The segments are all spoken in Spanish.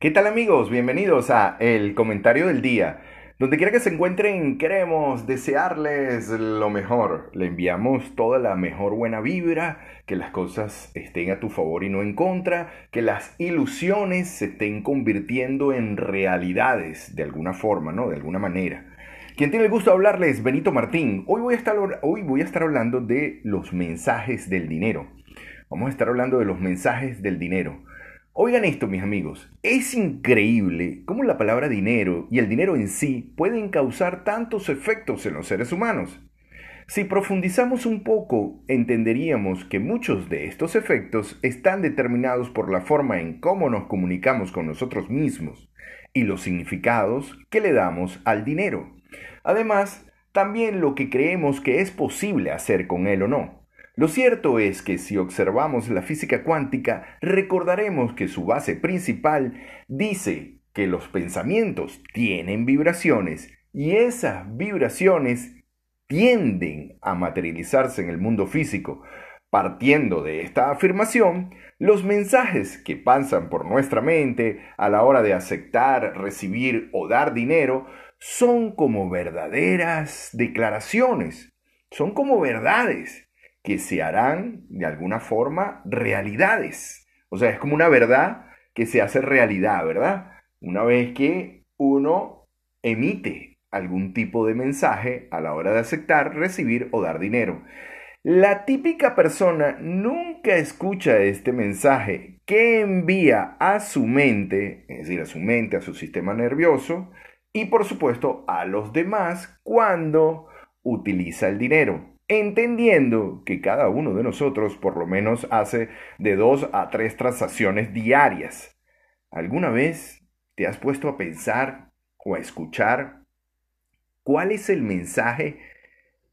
¿Qué tal amigos? Bienvenidos a El Comentario del Día. Donde quiera que se encuentren, queremos desearles lo mejor. Le enviamos toda la mejor buena vibra, que las cosas estén a tu favor y no en contra, que las ilusiones se estén convirtiendo en realidades de alguna forma, ¿no? De alguna manera. Quien tiene el gusto de hablarles, Benito Martín. Hoy voy a estar, hoy voy a estar hablando de los mensajes del dinero. Vamos a estar hablando de los mensajes del dinero. Oigan esto, mis amigos, es increíble cómo la palabra dinero y el dinero en sí pueden causar tantos efectos en los seres humanos. Si profundizamos un poco, entenderíamos que muchos de estos efectos están determinados por la forma en cómo nos comunicamos con nosotros mismos y los significados que le damos al dinero. Además, también lo que creemos que es posible hacer con él o no. Lo cierto es que si observamos la física cuántica, recordaremos que su base principal dice que los pensamientos tienen vibraciones y esas vibraciones tienden a materializarse en el mundo físico. Partiendo de esta afirmación, los mensajes que pasan por nuestra mente a la hora de aceptar, recibir o dar dinero son como verdaderas declaraciones, son como verdades que se harán de alguna forma realidades. O sea, es como una verdad que se hace realidad, ¿verdad? Una vez que uno emite algún tipo de mensaje a la hora de aceptar, recibir o dar dinero. La típica persona nunca escucha este mensaje que envía a su mente, es decir, a su mente, a su sistema nervioso y por supuesto a los demás cuando utiliza el dinero entendiendo que cada uno de nosotros por lo menos hace de dos a tres transacciones diarias. ¿Alguna vez te has puesto a pensar o a escuchar cuál es el mensaje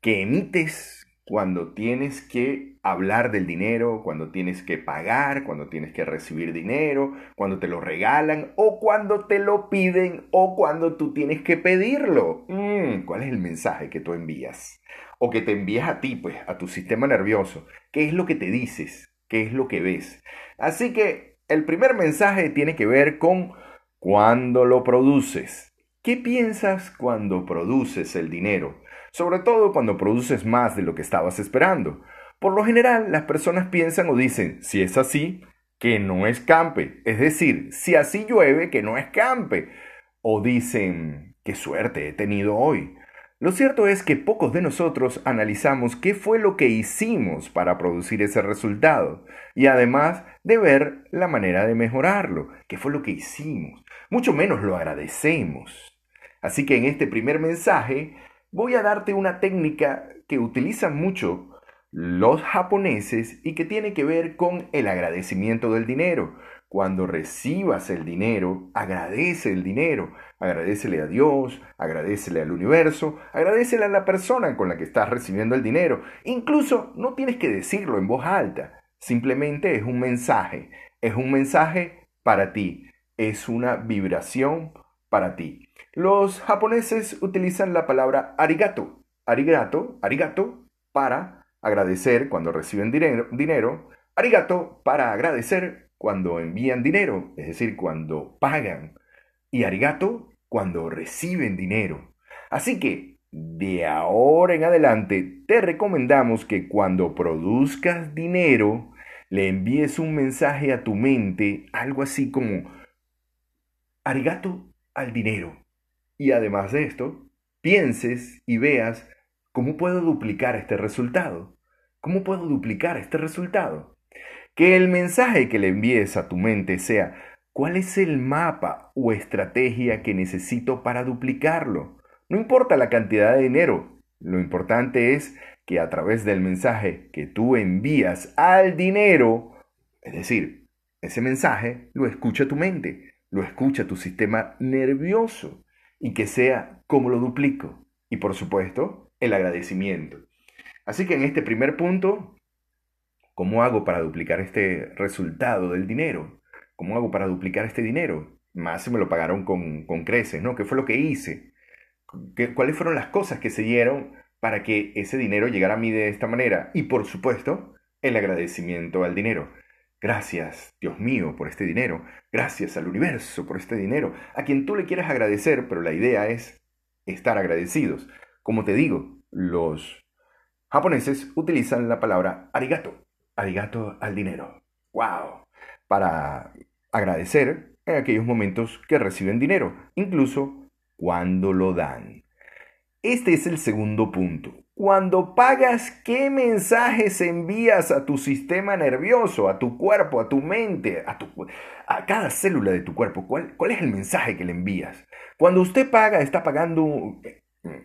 que emites cuando tienes que hablar del dinero, cuando tienes que pagar, cuando tienes que recibir dinero, cuando te lo regalan o cuando te lo piden o cuando tú tienes que pedirlo. ¿Cuál es el mensaje que tú envías? o que te envías a ti, pues, a tu sistema nervioso. ¿Qué es lo que te dices? ¿Qué es lo que ves? Así que el primer mensaje tiene que ver con cuando lo produces. ¿Qué piensas cuando produces el dinero? Sobre todo cuando produces más de lo que estabas esperando. Por lo general, las personas piensan o dicen, si es así, que no escampe. Es decir, si así llueve, que no escampe. O dicen, qué suerte he tenido hoy. Lo cierto es que pocos de nosotros analizamos qué fue lo que hicimos para producir ese resultado y además de ver la manera de mejorarlo, qué fue lo que hicimos. Mucho menos lo agradecemos. Así que en este primer mensaje voy a darte una técnica que utilizan mucho los japoneses y que tiene que ver con el agradecimiento del dinero. Cuando recibas el dinero, agradece el dinero. Agradecele a Dios, agradecele al universo, agradecele a la persona con la que estás recibiendo el dinero. Incluso no tienes que decirlo en voz alta. Simplemente es un mensaje. Es un mensaje para ti. Es una vibración para ti. Los japoneses utilizan la palabra arigato. Arigato, arigato, para agradecer cuando reciben dinero, dinero. Arigato para agradecer cuando envían dinero, es decir, cuando pagan, y arigato cuando reciben dinero. Así que, de ahora en adelante, te recomendamos que cuando produzcas dinero, le envíes un mensaje a tu mente, algo así como arigato al dinero. Y además de esto, pienses y veas cómo puedo duplicar este resultado. ¿Cómo puedo duplicar este resultado? Que el mensaje que le envíes a tu mente sea, ¿cuál es el mapa o estrategia que necesito para duplicarlo? No importa la cantidad de dinero, lo importante es que a través del mensaje que tú envías al dinero, es decir, ese mensaje lo escucha tu mente, lo escucha tu sistema nervioso y que sea como lo duplico. Y por supuesto, el agradecimiento. Así que en este primer punto ¿Cómo hago para duplicar este resultado del dinero? ¿Cómo hago para duplicar este dinero? Más se me lo pagaron con, con creces, ¿no? ¿Qué fue lo que hice? ¿Qué, ¿Cuáles fueron las cosas que se dieron para que ese dinero llegara a mí de esta manera? Y por supuesto, el agradecimiento al dinero. Gracias, Dios mío, por este dinero. Gracias al universo por este dinero. A quien tú le quieras agradecer, pero la idea es estar agradecidos. Como te digo, los japoneses utilizan la palabra arigato. Arigato al dinero. ¡Wow! Para agradecer en aquellos momentos que reciben dinero, incluso cuando lo dan. Este es el segundo punto. Cuando pagas, ¿qué mensajes envías a tu sistema nervioso, a tu cuerpo, a tu mente, a, tu, a cada célula de tu cuerpo? ¿Cuál, ¿Cuál es el mensaje que le envías? Cuando usted paga, está pagando,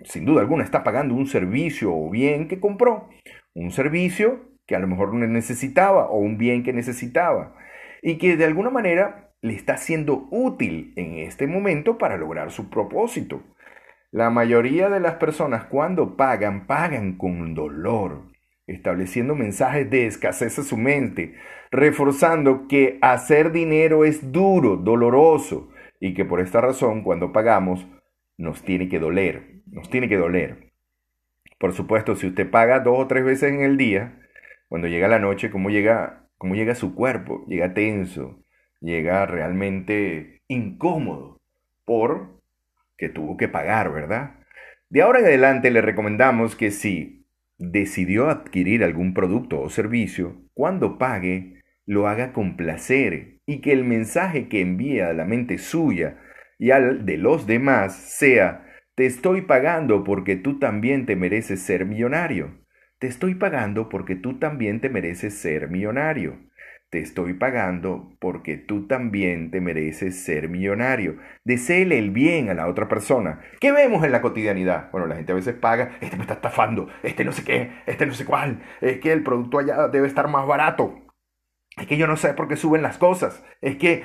sin duda alguna, está pagando un servicio o bien que compró. Un servicio que a lo mejor necesitaba o un bien que necesitaba. Y que de alguna manera le está siendo útil en este momento para lograr su propósito. La mayoría de las personas cuando pagan, pagan con dolor, estableciendo mensajes de escasez a su mente, reforzando que hacer dinero es duro, doloroso, y que por esta razón cuando pagamos nos tiene que doler, nos tiene que doler. Por supuesto, si usted paga dos o tres veces en el día, cuando llega la noche, ¿cómo llega, cómo llega su cuerpo? Llega tenso, llega realmente incómodo por que tuvo que pagar, ¿verdad? De ahora en adelante le recomendamos que si decidió adquirir algún producto o servicio, cuando pague, lo haga con placer y que el mensaje que envía a la mente suya y al de los demás sea, te estoy pagando porque tú también te mereces ser millonario. Te estoy pagando porque tú también te mereces ser millonario. Te estoy pagando porque tú también te mereces ser millonario. Deseele el bien a la otra persona. ¿Qué vemos en la cotidianidad? Bueno, la gente a veces paga, este me está estafando, este no sé qué, este no sé cuál, es que el producto allá debe estar más barato. Es que yo no sé por qué suben las cosas. Es que,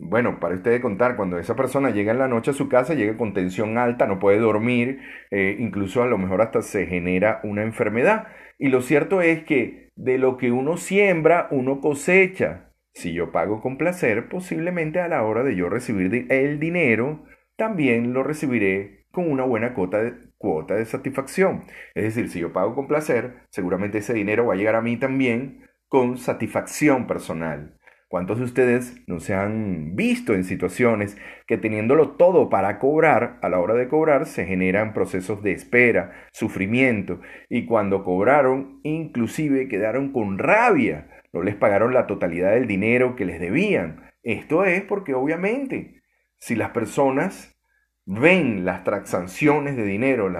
bueno, para ustedes contar, cuando esa persona llega en la noche a su casa, llega con tensión alta, no puede dormir, eh, incluso a lo mejor hasta se genera una enfermedad. Y lo cierto es que de lo que uno siembra, uno cosecha. Si yo pago con placer, posiblemente a la hora de yo recibir el dinero, también lo recibiré con una buena de, cuota de satisfacción. Es decir, si yo pago con placer, seguramente ese dinero va a llegar a mí también con satisfacción personal. ¿Cuántos de ustedes no se han visto en situaciones que teniéndolo todo para cobrar, a la hora de cobrar se generan procesos de espera, sufrimiento, y cuando cobraron inclusive quedaron con rabia, no les pagaron la totalidad del dinero que les debían? Esto es porque obviamente si las personas ven las transacciones de dinero,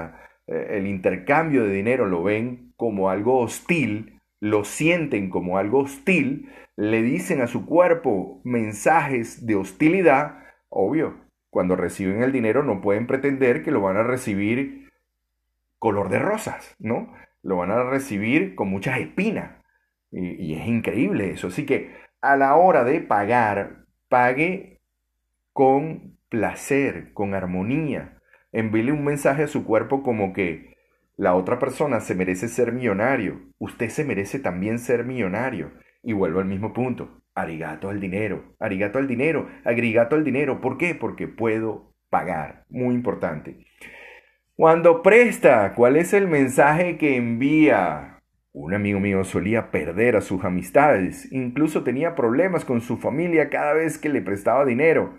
eh, el intercambio de dinero lo ven como algo hostil, lo sienten como algo hostil, le dicen a su cuerpo mensajes de hostilidad, obvio, cuando reciben el dinero no pueden pretender que lo van a recibir color de rosas, ¿no? Lo van a recibir con muchas espinas. Y, es increíble eso. Así que a la hora de pagar, pague con placer, con armonía. Envíle un mensaje a su cuerpo como que la otra persona se merece ser millonario. Usted se merece también ser millonario. Y vuelvo al mismo punto. Arigato al dinero. Arigato al dinero. Agrigato al dinero. ¿Por qué? Porque puedo pagar. Muy importante. Cuando presta, ¿cuál es el mensaje que envía? Un amigo mío solía perder a sus amistades, incluso tenía problemas con su familia cada vez que le prestaba dinero.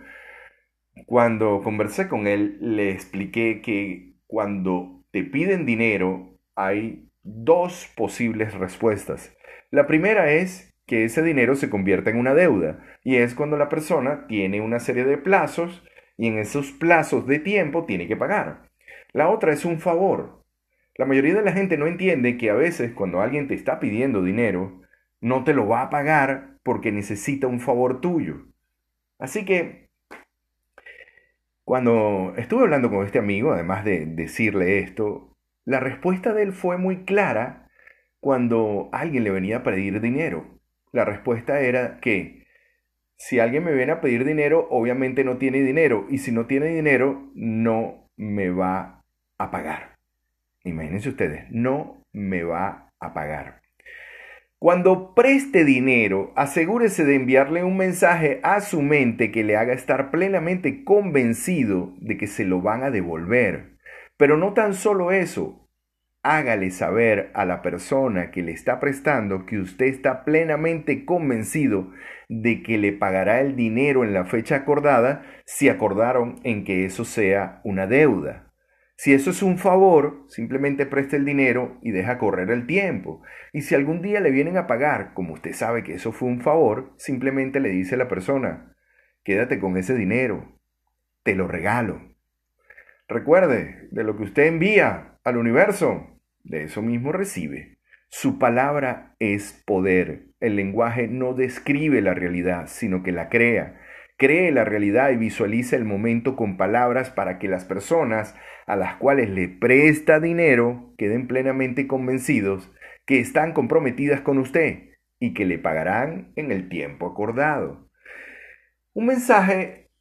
Cuando conversé con él, le expliqué que cuando te piden dinero, hay dos posibles respuestas. La primera es que ese dinero se convierta en una deuda y es cuando la persona tiene una serie de plazos y en esos plazos de tiempo tiene que pagar. La otra es un favor. La mayoría de la gente no entiende que a veces cuando alguien te está pidiendo dinero, no te lo va a pagar porque necesita un favor tuyo. Así que cuando estuve hablando con este amigo, además de decirle esto, la respuesta de él fue muy clara cuando alguien le venía a pedir dinero. La respuesta era que si alguien me viene a pedir dinero, obviamente no tiene dinero, y si no tiene dinero, no me va a pagar. Imagínense ustedes, no me va a pagar. Cuando preste dinero, asegúrese de enviarle un mensaje a su mente que le haga estar plenamente convencido de que se lo van a devolver. Pero no tan solo eso, hágale saber a la persona que le está prestando que usted está plenamente convencido de que le pagará el dinero en la fecha acordada si acordaron en que eso sea una deuda. Si eso es un favor, simplemente preste el dinero y deja correr el tiempo. Y si algún día le vienen a pagar, como usted sabe que eso fue un favor, simplemente le dice a la persona, quédate con ese dinero, te lo regalo. Recuerde, de lo que usted envía al universo, de eso mismo recibe. Su palabra es poder. El lenguaje no describe la realidad, sino que la crea. Cree la realidad y visualiza el momento con palabras para que las personas a las cuales le presta dinero queden plenamente convencidos que están comprometidas con usted y que le pagarán en el tiempo acordado. Un mensaje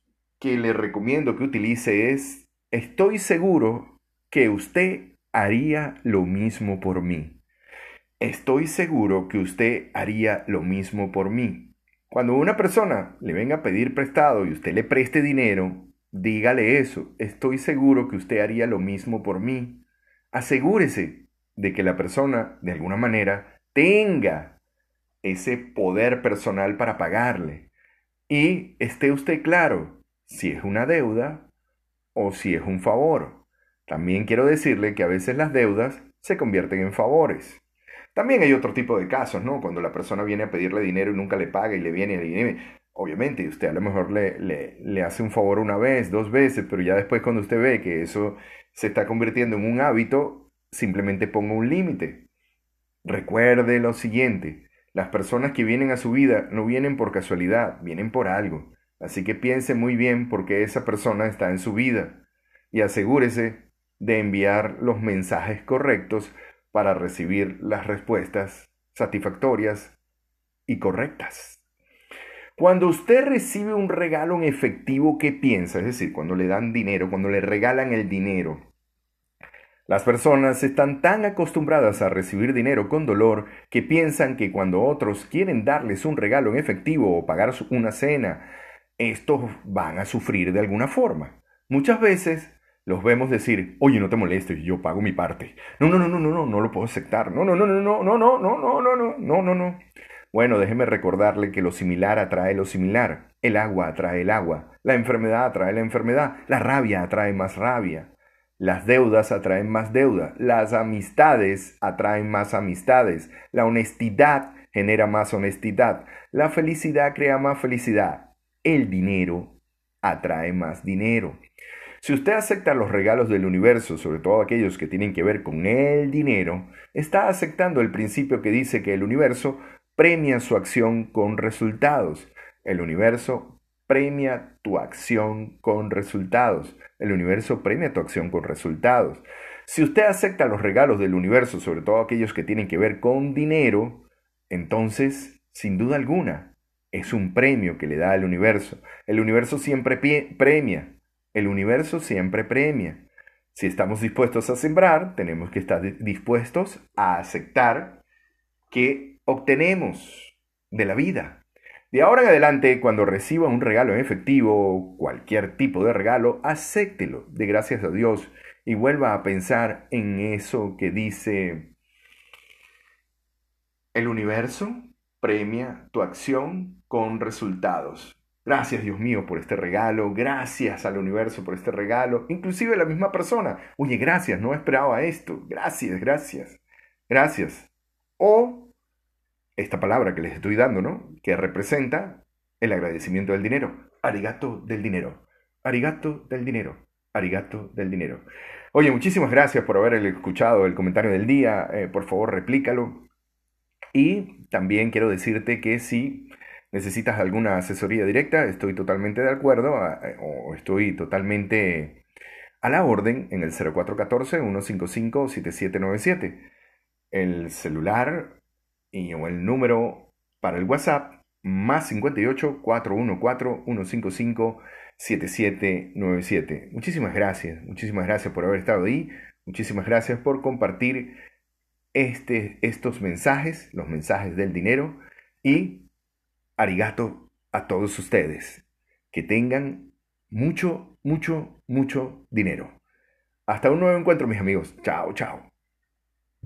que le recomiendo que utilice es, estoy seguro que usted haría lo mismo por mí. Estoy seguro que usted haría lo mismo por mí. Cuando una persona le venga a pedir prestado y usted le preste dinero, dígale eso. Estoy seguro que usted haría lo mismo por mí. Asegúrese de que la persona, de alguna manera, tenga ese poder personal para pagarle. Y esté usted claro si es una deuda o si es un favor. También quiero decirle que a veces las deudas se convierten en favores. También hay otro tipo de casos, ¿no? Cuando la persona viene a pedirle dinero y nunca le paga y le viene y le Obviamente, usted a lo mejor le, le, le hace un favor una vez, dos veces, pero ya después cuando usted ve que eso se está convirtiendo en un hábito, simplemente ponga un límite. Recuerde lo siguiente, las personas que vienen a su vida no vienen por casualidad, vienen por algo. Así que piense muy bien por qué esa persona está en su vida y asegúrese de enviar los mensajes correctos para recibir las respuestas satisfactorias y correctas. Cuando usted recibe un regalo en efectivo, ¿qué piensa? Es decir, cuando le dan dinero, cuando le regalan el dinero. Las personas están tan acostumbradas a recibir dinero con dolor que piensan que cuando otros quieren darles un regalo en efectivo o pagar una cena, estos van a sufrir de alguna forma. Muchas veces los vemos decir, oye, no te molestes, yo pago mi parte. No, no, no, no, no, no, no lo puedo aceptar. No, no, no, no, no, no, no, no, no, no, no, no, no, no. Bueno, déjeme recordarle que lo similar atrae lo similar. El agua atrae el agua. La enfermedad atrae la enfermedad. La rabia atrae más rabia. Las deudas atraen más deuda. Las amistades atraen más amistades. La honestidad genera más honestidad. La felicidad crea más felicidad. El dinero atrae más dinero. Si usted acepta los regalos del universo, sobre todo aquellos que tienen que ver con el dinero, está aceptando el principio que dice que el universo premia su acción con resultados. El universo premia tu acción con resultados. El universo premia tu acción con resultados. Si usted acepta los regalos del universo, sobre todo aquellos que tienen que ver con dinero, entonces, sin duda alguna, es un premio que le da el universo. El universo siempre premia. El universo siempre premia. Si estamos dispuestos a sembrar, tenemos que estar dispuestos a aceptar que obtenemos de la vida. De ahora en adelante, cuando reciba un regalo en efectivo, cualquier tipo de regalo, acéptelo de gracias a Dios y vuelva a pensar en eso que dice el universo premia tu acción con resultados. Gracias Dios mío por este regalo, gracias al universo por este regalo, inclusive la misma persona, oye, gracias, no esperaba esto, gracias, gracias, gracias. O esta palabra que les estoy dando, ¿no? Que representa el agradecimiento del dinero, arigato del dinero, arigato del dinero, arigato del dinero. Oye, muchísimas gracias por haber escuchado el comentario del día, eh, por favor replícalo. Y también quiero decirte que si necesitas alguna asesoría directa, estoy totalmente de acuerdo eh, o estoy totalmente a la orden en el 0414-155-7797. El celular y, o el número para el WhatsApp más 58 414 155 7797. Muchísimas gracias, muchísimas gracias por haber estado ahí, muchísimas gracias por compartir este, estos mensajes, los mensajes del dinero y arigato a todos ustedes. Que tengan mucho, mucho, mucho dinero. Hasta un nuevo encuentro, mis amigos. Chao, chao.